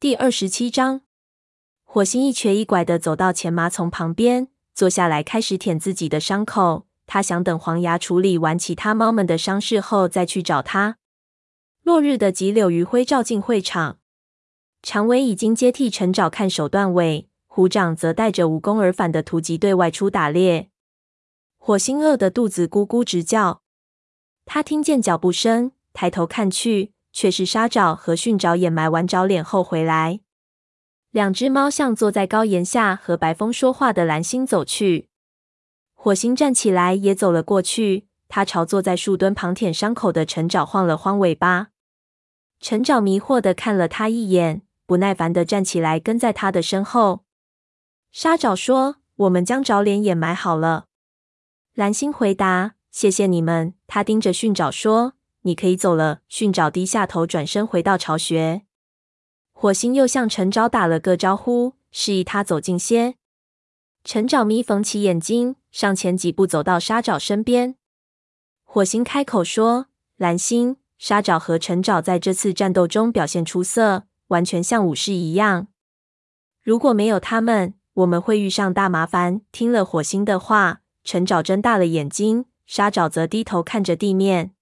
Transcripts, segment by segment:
第二十七章，火星一瘸一拐地走到前麻丛旁边，坐下来开始舔自己的伤口。他想等黄牙处理完其他猫们的伤势后再去找他。落日的急柳余晖照进会场，长尾已经接替陈沼看守断尾，虎掌则带着无功而返的突击队外出打猎。火星饿得肚子咕咕直叫，他听见脚步声，抬头看去。却是沙爪和迅爪掩埋完爪脸后回来。两只猫向坐在高岩下和白风说话的蓝星走去。火星站起来也走了过去。他朝坐在树墩旁舔伤口的陈爪晃了晃尾巴。陈爪迷惑地看了他一眼，不耐烦地站起来跟在他的身后。沙爪说：“我们将爪脸掩埋好了。”蓝星回答：“谢谢你们。”他盯着训爪说。你可以走了。迅爪低下头，转身回到巢穴。火星又向陈爪打了个招呼，示意他走近些。陈爪眯缝起眼睛，上前几步走到沙爪身边。火星开口说：“蓝星，沙爪和陈爪在这次战斗中表现出色，完全像武士一样。如果没有他们，我们会遇上大麻烦。”听了火星的话，陈爪睁大了眼睛，沙爪则低头看着地面。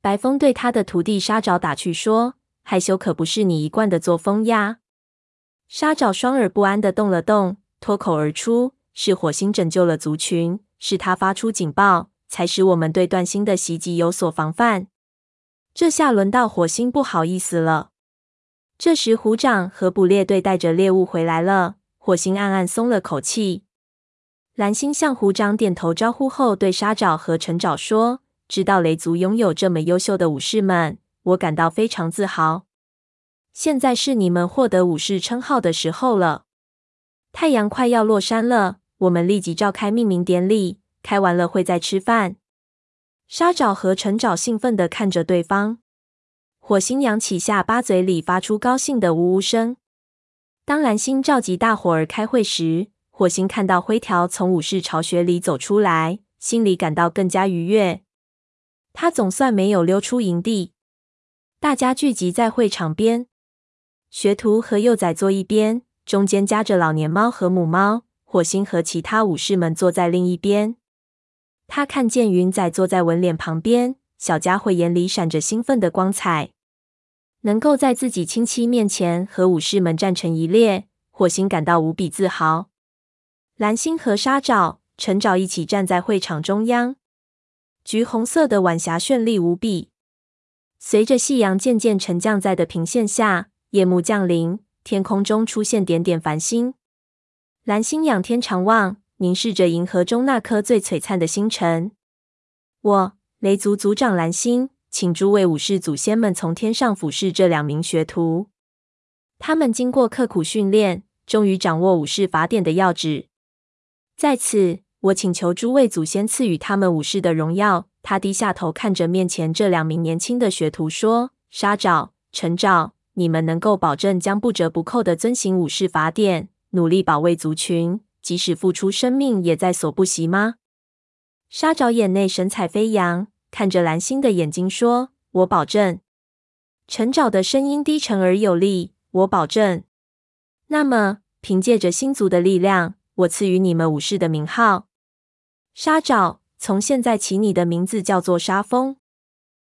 白风对他的徒弟沙爪打趣说：“害羞可不是你一贯的作风呀。”沙爪双耳不安地动了动，脱口而出：“是火星拯救了族群，是他发出警报，才使我们对断星的袭击有所防范。这下轮到火星不好意思了。”这时，虎掌和捕猎队带着猎物回来了，火星暗暗松了口气。蓝星向虎掌点头招呼后，对沙爪和陈爪说。知道雷族拥有这么优秀的武士们，我感到非常自豪。现在是你们获得武士称号的时候了。太阳快要落山了，我们立即召开命名典礼。开完了会再吃饭。沙爪和陈爪兴奋地看着对方。火星扬起下巴，嘴里发出高兴的呜呜声。当蓝星召集大伙儿开会时，火星看到灰条从武士巢穴里走出来，心里感到更加愉悦。他总算没有溜出营地。大家聚集在会场边，学徒和幼崽坐一边，中间夹着老年猫和母猫。火星和其他武士们坐在另一边。他看见云仔坐在文脸旁边，小家伙眼里闪着兴奋的光彩。能够在自己亲戚面前和武士们站成一列，火星感到无比自豪。蓝星和沙爪、陈爪一起站在会场中央。橘红色的晚霞绚丽无比，随着夕阳渐渐沉降在的平线下，夜幕降临，天空中出现点点繁星。蓝星仰天长望，凝视着银河中那颗最璀璨的星辰。我，雷族族长蓝星，请诸位武士祖先们从天上俯视这两名学徒。他们经过刻苦训练，终于掌握武士法典的要旨。在此。我请求诸位祖先赐予他们武士的荣耀。他低下头看着面前这两名年轻的学徒说：“沙爪、陈爪，你们能够保证将不折不扣的遵行武士法典，努力保卫族群，即使付出生命也在所不惜吗？”沙爪眼内神采飞扬，看着蓝星的眼睛说：“我保证。”陈爪的声音低沉而有力：“我保证。”那么，凭借着星族的力量，我赐予你们武士的名号。沙爪，从现在起，你的名字叫做沙风。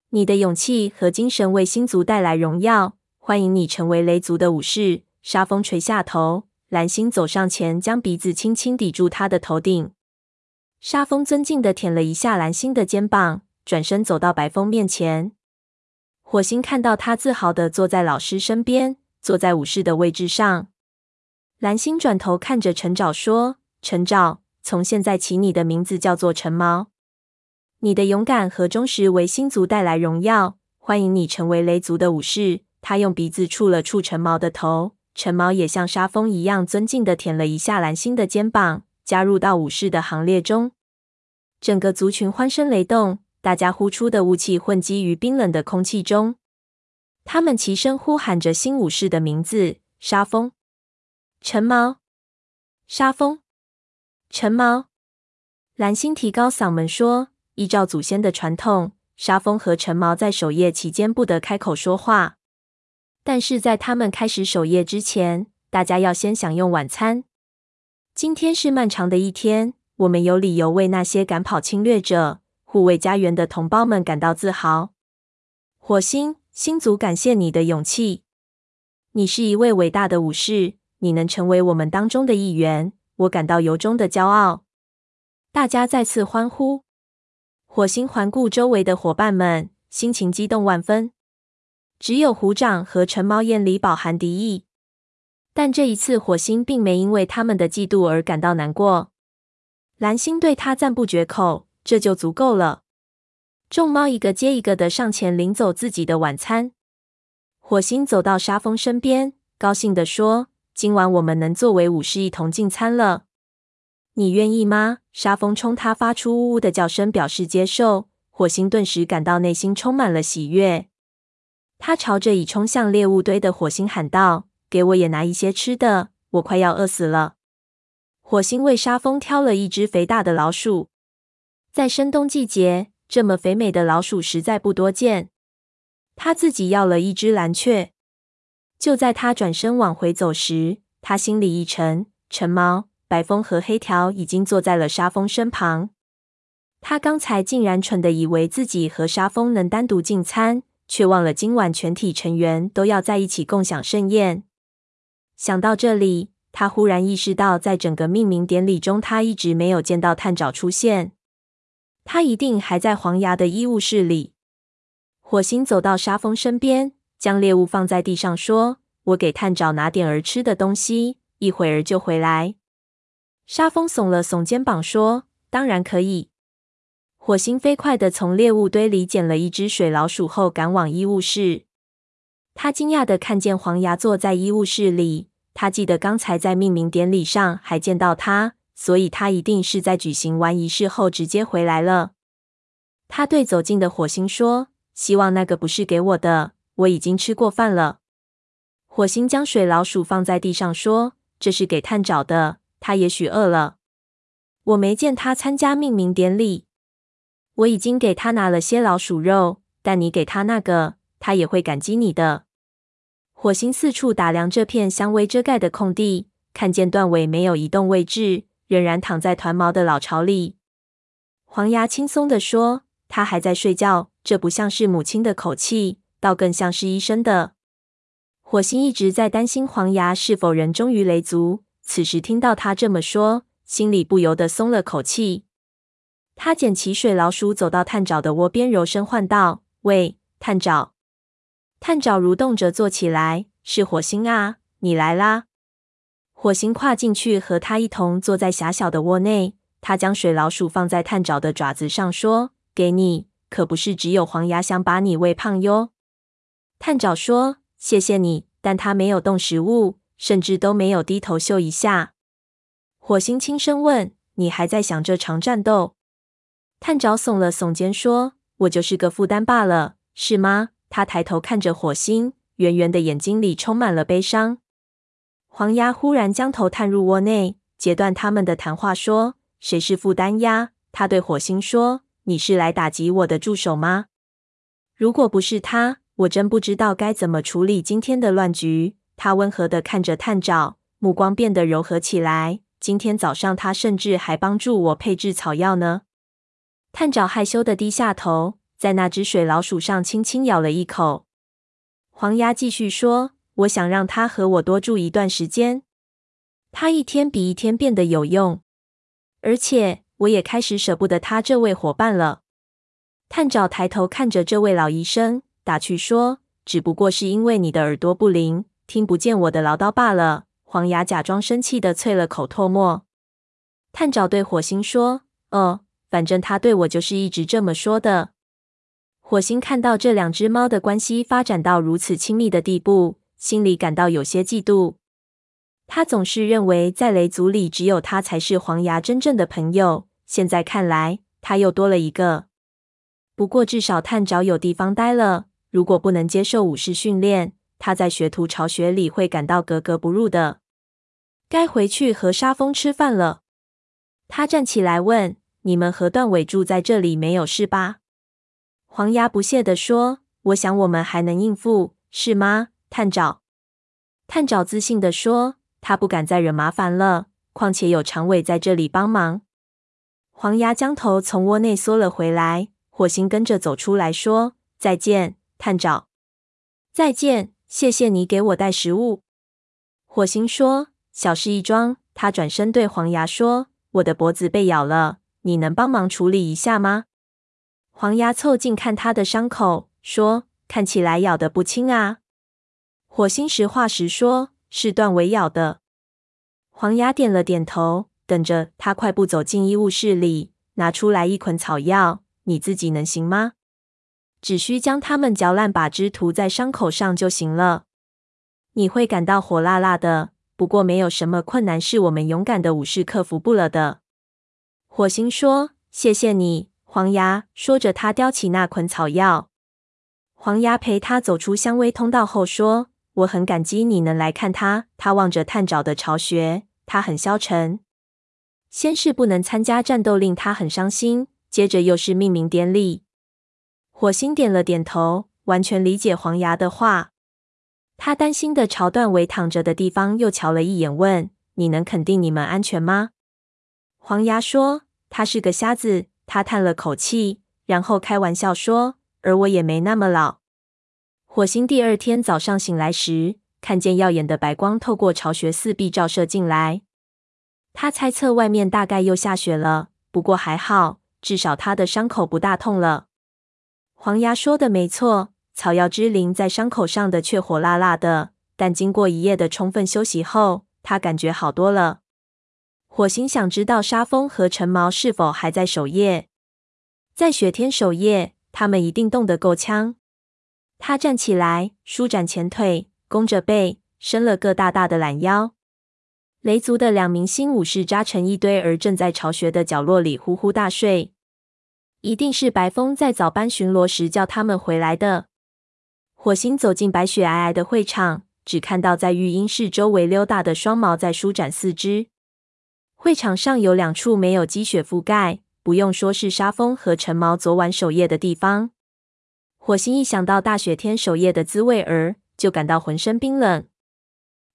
你的勇气和精神为星族带来荣耀，欢迎你成为雷族的武士。沙风垂下头，蓝星走上前，将鼻子轻轻抵住他的头顶。沙风尊敬地舔了一下蓝星的肩膀，转身走到白风面前。火星看到他自豪地坐在老师身边，坐在武士的位置上。蓝星转头看着陈爪说：“陈爪。”从现在起，你的名字叫做陈毛。你的勇敢和忠实为星族带来荣耀，欢迎你成为雷族的武士。他用鼻子触了触陈毛的头，陈毛也像沙风一样尊敬地舔了一下蓝星的肩膀，加入到武士的行列中。整个族群欢声雷动，大家呼出的雾气混积于冰冷的空气中。他们齐声呼喊着新武士的名字：沙风、陈毛、沙风。陈毛，蓝星提高嗓门说：“依照祖先的传统，沙风和陈毛在守夜期间不得开口说话。但是在他们开始守夜之前，大家要先享用晚餐。今天是漫长的一天，我们有理由为那些赶跑侵略者、护卫家园的同胞们感到自豪。火星星族感谢你的勇气，你是一位伟大的武士，你能成为我们当中的一员，我感到由衷的骄傲。大家再次欢呼。火星环顾周围的伙伴们，心情激动万分。只有虎掌和橙猫眼里饱含敌意，但这一次火星并没因为他们的嫉妒而感到难过。蓝星对他赞不绝口，这就足够了。众猫一个接一个的上前领走自己的晚餐。火星走到沙峰身边，高兴地说：“今晚我们能作为武士一同进餐了。你愿意吗？”沙蜂冲他发出呜呜的叫声，表示接受。火星顿时感到内心充满了喜悦。他朝着已冲向猎物堆的火星喊道：“给我也拿一些吃的，我快要饿死了。”火星为沙蜂挑了一只肥大的老鼠。在深冬季节，这么肥美的老鼠实在不多见。他自己要了一只蓝雀。就在他转身往回走时，他心里一沉。陈毛、白风和黑条已经坐在了沙蜂身旁。他刚才竟然蠢的以为自己和沙蜂能单独进餐。却忘了今晚全体成员都要在一起共享盛宴。想到这里，他忽然意识到，在整个命名典礼中，他一直没有见到探长出现。他一定还在黄牙的医务室里。火星走到沙蜂身边，将猎物放在地上，说：“我给探长拿点儿吃的东西，一会儿就回来。”沙蜂耸了耸肩膀，说：“当然可以。”火星飞快地从猎物堆里捡了一只水老鼠后，赶往医务室。他惊讶地看见黄牙坐在医务室里。他记得刚才在命名典礼上还见到他，所以他一定是在举行完仪式后直接回来了。他对走近的火星说：“希望那个不是给我的，我已经吃过饭了。”火星将水老鼠放在地上说：“这是给探长的，他也许饿了。我没见他参加命名典礼。”我已经给他拿了些老鼠肉，但你给他那个，他也会感激你的。火星四处打量这片香薇遮盖的空地，看见断尾没有移动位置，仍然躺在团毛的老巢里。黄牙轻松地说：“他还在睡觉，这不像是母亲的口气，倒更像是医生的。”火星一直在担心黄牙是否仍忠于雷族，此时听到他这么说，心里不由得松了口气。他捡起水老鼠，走到探爪的窝边，柔声唤道：“喂，探爪！”探爪蠕动着坐起来：“是火星啊，你来啦！”火星跨进去，和他一同坐在狭小的窝内。他将水老鼠放在探爪的爪子上，说：“给你，可不是只有黄牙想把你喂胖哟。”探长说：“谢谢你。”但他没有动食物，甚至都没有低头嗅一下。火星轻声问：“你还在想这场战斗？”探长耸了耸肩说：“我就是个负担罢了，是吗？”他抬头看着火星，圆圆的眼睛里充满了悲伤。黄鸭忽然将头探入窝内，截断他们的谈话，说：“谁是负担鸭？”他对火星说：“你是来打击我的助手吗？如果不是他，我真不知道该怎么处理今天的乱局。”他温和地看着探长，目光变得柔和起来。今天早上，他甚至还帮助我配制草药呢。探长害羞地低下头，在那只水老鼠上轻轻咬了一口。黄鸭继续说：“我想让他和我多住一段时间。他一天比一天变得有用，而且我也开始舍不得他这位伙伴了。”探长抬头看着这位老医生，打趣说：“只不过是因为你的耳朵不灵，听不见我的唠叨罢了。”黄牙假装生气的啐了口唾沫。探长对火星说：“哦。”反正他对我就是一直这么说的。火星看到这两只猫的关系发展到如此亲密的地步，心里感到有些嫉妒。他总是认为在雷族里只有他才是黄牙真正的朋友，现在看来他又多了一个。不过至少探长有地方待了。如果不能接受武士训练，他在学徒巢穴里会感到格格不入的。该回去和沙风吃饭了。他站起来问。你们和段尾住在这里没有事吧？黄牙不屑地说：“我想我们还能应付，是吗？”探爪。探爪自信地说：“他不敢再惹麻烦了，况且有长尾在这里帮忙。”黄牙将头从窝内缩了回来，火星跟着走出来说：“再见，探爪。”“再见，谢谢你给我带食物。”火星说：“小事一桩。”他转身对黄牙说：“我的脖子被咬了，你能帮忙处理一下吗？”黄牙凑近看他的伤口，说：“看起来咬得不轻啊。”火星实话实说：“是断尾咬的。”黄牙点了点头，等着他快步走进医务室里，拿出来一捆草药。“你自己能行吗？只需将它们嚼烂，把汁涂在伤口上就行了。你会感到火辣辣的，不过没有什么困难是我们勇敢的武士克服不了的。”火星说：“谢谢你。”黄牙说着，他叼起那捆草药。黄牙陪他走出香薇通道后说。我很感激你能来看他。他望着探爪的巢穴，他很消沉。先是不能参加战斗，令他很伤心；接着又是命名典礼。火星点了点头，完全理解黄牙的话。他担心的朝段尾躺着的地方又瞧了一眼，问：“你能肯定你们安全吗？”黄牙说：“他是个瞎子。”他叹了口气，然后开玩笑说：“而我也没那么老。”火星第二天早上醒来时，看见耀眼的白光透过巢穴四壁照射进来。他猜测外面大概又下雪了，不过还好，至少他的伤口不大痛了。黄牙说的没错，草药之灵在伤口上的却火辣辣的，但经过一夜的充分休息后，他感觉好多了。火星想知道沙风和陈毛是否还在守夜，在雪天守夜，他们一定冻得够呛。他站起来，舒展前腿，弓着背，伸了个大大的懒腰。雷族的两名新武士扎成一堆，而正在巢穴的角落里呼呼大睡。一定是白风在早班巡逻时叫他们回来的。火星走进白雪皑皑的会场，只看到在育婴室周围溜达的双毛在舒展四肢。会场上有两处没有积雪覆盖，不用说是沙风和陈毛昨晚守夜的地方。火星一想到大雪天守夜的滋味儿，就感到浑身冰冷。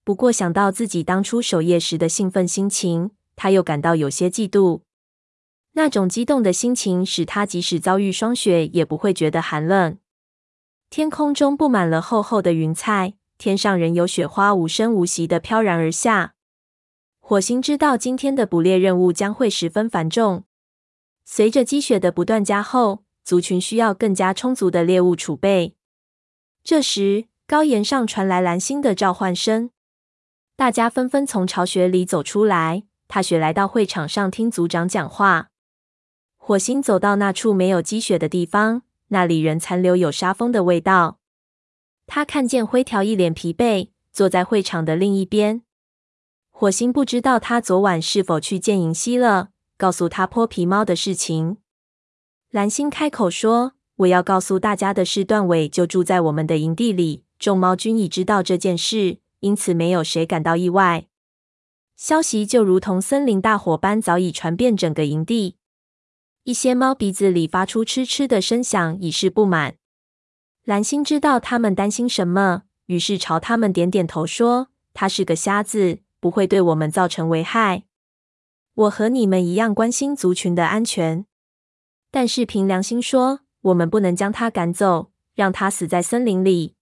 不过想到自己当初守夜时的兴奋心情，他又感到有些嫉妒。那种激动的心情使他即使遭遇霜雪，也不会觉得寒冷。天空中布满了厚厚的云彩，天上仍有雪花无声无息的飘然而下。火星知道今天的捕猎任务将会十分繁重。随着积雪的不断加厚，族群需要更加充足的猎物储备。这时，高岩上传来蓝星的召唤声，大家纷纷从巢穴里走出来。踏雪来到会场上听族长讲话。火星走到那处没有积雪的地方，那里仍残留有沙风的味道。他看见灰条一脸疲惫，坐在会场的另一边。火星不知道他昨晚是否去见银溪了，告诉他泼皮猫的事情。蓝星开口说：“我要告诉大家的是，断尾就住在我们的营地里。众猫均已知道这件事，因此没有谁感到意外。消息就如同森林大火般，早已传遍整个营地。一些猫鼻子里发出嗤嗤的声响，以示不满。蓝星知道他们担心什么，于是朝他们点点头，说：‘他是个瞎子，不会对我们造成危害。我和你们一样关心族群的安全。’”但是凭良心说，我们不能将他赶走，让他死在森林里。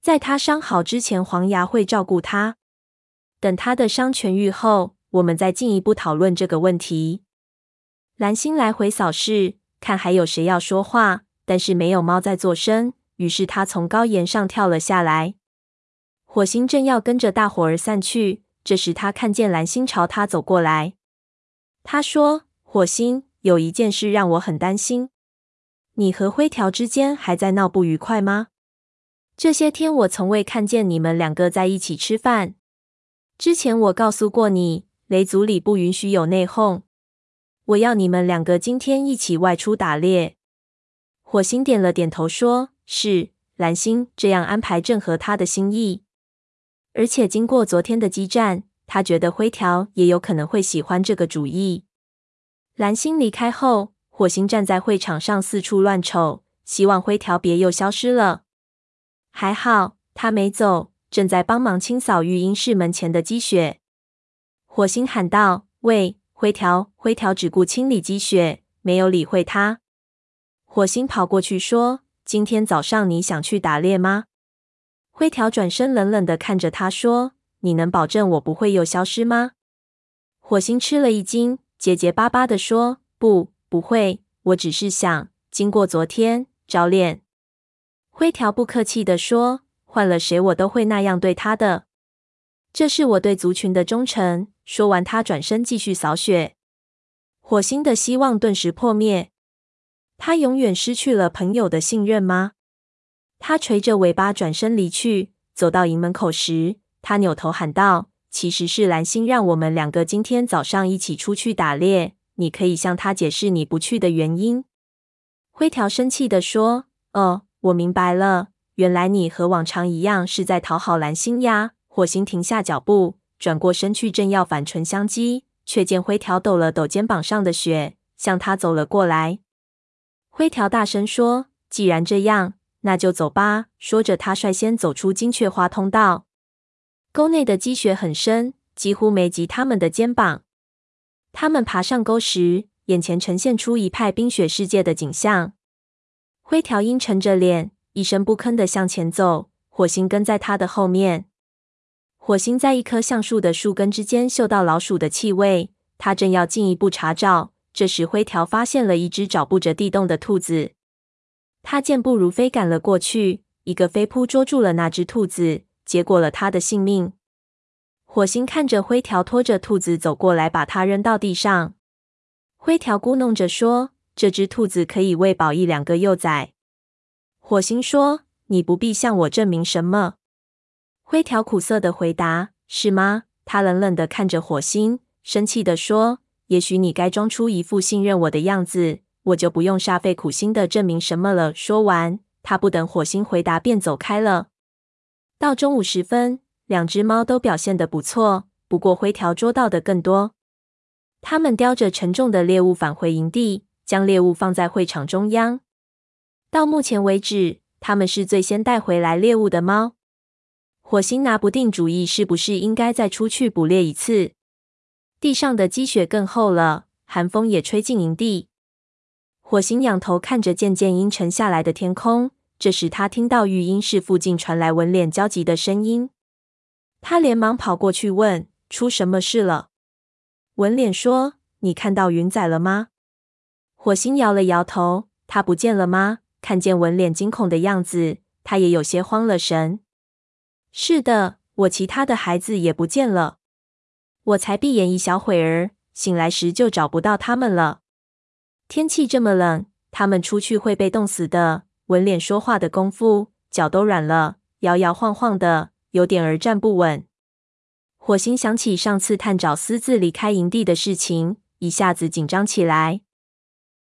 在他伤好之前，黄牙会照顾他。等他的伤痊愈后，我们再进一步讨论这个问题。蓝星来回扫视，看还有谁要说话，但是没有猫在作声。于是他从高岩上跳了下来。火星正要跟着大伙儿散去，这时他看见蓝星朝他走过来。他说：“火星。”有一件事让我很担心，你和灰条之间还在闹不愉快吗？这些天我从未看见你们两个在一起吃饭。之前我告诉过你，雷族里不允许有内讧。我要你们两个今天一起外出打猎。火星点了点头，说是。蓝星这样安排正合他的心意，而且经过昨天的激战，他觉得灰条也有可能会喜欢这个主意。蓝星离开后，火星站在会场上四处乱瞅，希望灰条别又消失了。还好，他没走，正在帮忙清扫育婴室门前的积雪。火星喊道：“喂，灰条！”灰条只顾清理积雪，没有理会他。火星跑过去说：“今天早上你想去打猎吗？”灰条转身冷冷地看着他说：“你能保证我不会又消失吗？”火星吃了一惊，结结巴巴地说：“不，不会。我只是想，经过昨天找脸。”灰条不客气地说：“换了谁，我都会那样对他的。这是我对族群的忠诚。”说完，他转身继续扫雪。火星的希望顿时破灭。他永远失去了朋友的信任吗？他垂着尾巴转身离去。走到营门口时，他扭头喊道：“其实是蓝星让我们两个今天早上一起出去打猎。你可以向他解释你不去的原因。”灰条生气地说：“哦，我明白了，原来你和往常一样是在讨好蓝星呀。”火星停下脚步，转过身去，正要反唇相讥，却见灰条抖了抖肩膀上的雪，向他走了过来。灰条大声说：“既然这样，那就走吧。”说着，他率先走出金雀花通道。沟内的积雪很深，几乎没及他们的肩膀。他们爬上沟时，眼前呈现出一派冰雪世界的景象。灰条阴沉着脸，一声不吭地向前走。火星跟在他的后面。火星在一棵橡树的树根之间嗅到老鼠的气味，他正要进一步查找。这时，灰条发现了一只找不着地洞的兔子。他健步如飞赶了过去，一个飞扑捉住了那只兔子，结果了他的性命。火星看着灰条拖着兔子走过来，把它扔到地上。灰条咕哝着说：“这只兔子可以喂饱一两个幼崽。”火星说：“你不必向我证明什么。”灰条苦涩的回答：“是吗？”他冷冷地看着火星，生气地说。也许你该装出一副信任我的样子，我就不用煞费苦心的证明什么了。说完，他不等火星回答，便走开了。到中午时分，两只猫都表现得不错，不过灰条捉到的更多。他们叼着沉重的猎物返回营地，将猎物放在会场中央。到目前为止，他们是最先带回来猎物的猫。火星拿不定主意，是不是应该再出去捕猎一次。地上的积雪更厚了，寒风也吹进营地。火星仰头看着渐渐阴沉下来的天空，这时他听到育婴室附近传来文脸焦急的声音。他连忙跑过去问：“出什么事了？”文脸说：“你看到云仔了吗？”火星摇了摇头：“他不见了吗？”看见文脸惊恐的样子，他也有些慌了神。“是的，我其他的孩子也不见了。”我才闭眼一小会儿，醒来时就找不到他们了。天气这么冷，他们出去会被冻死的。文脸说话的功夫，脚都软了，摇摇晃晃的，有点儿站不稳。火星想起上次探爪私自离开营地的事情，一下子紧张起来。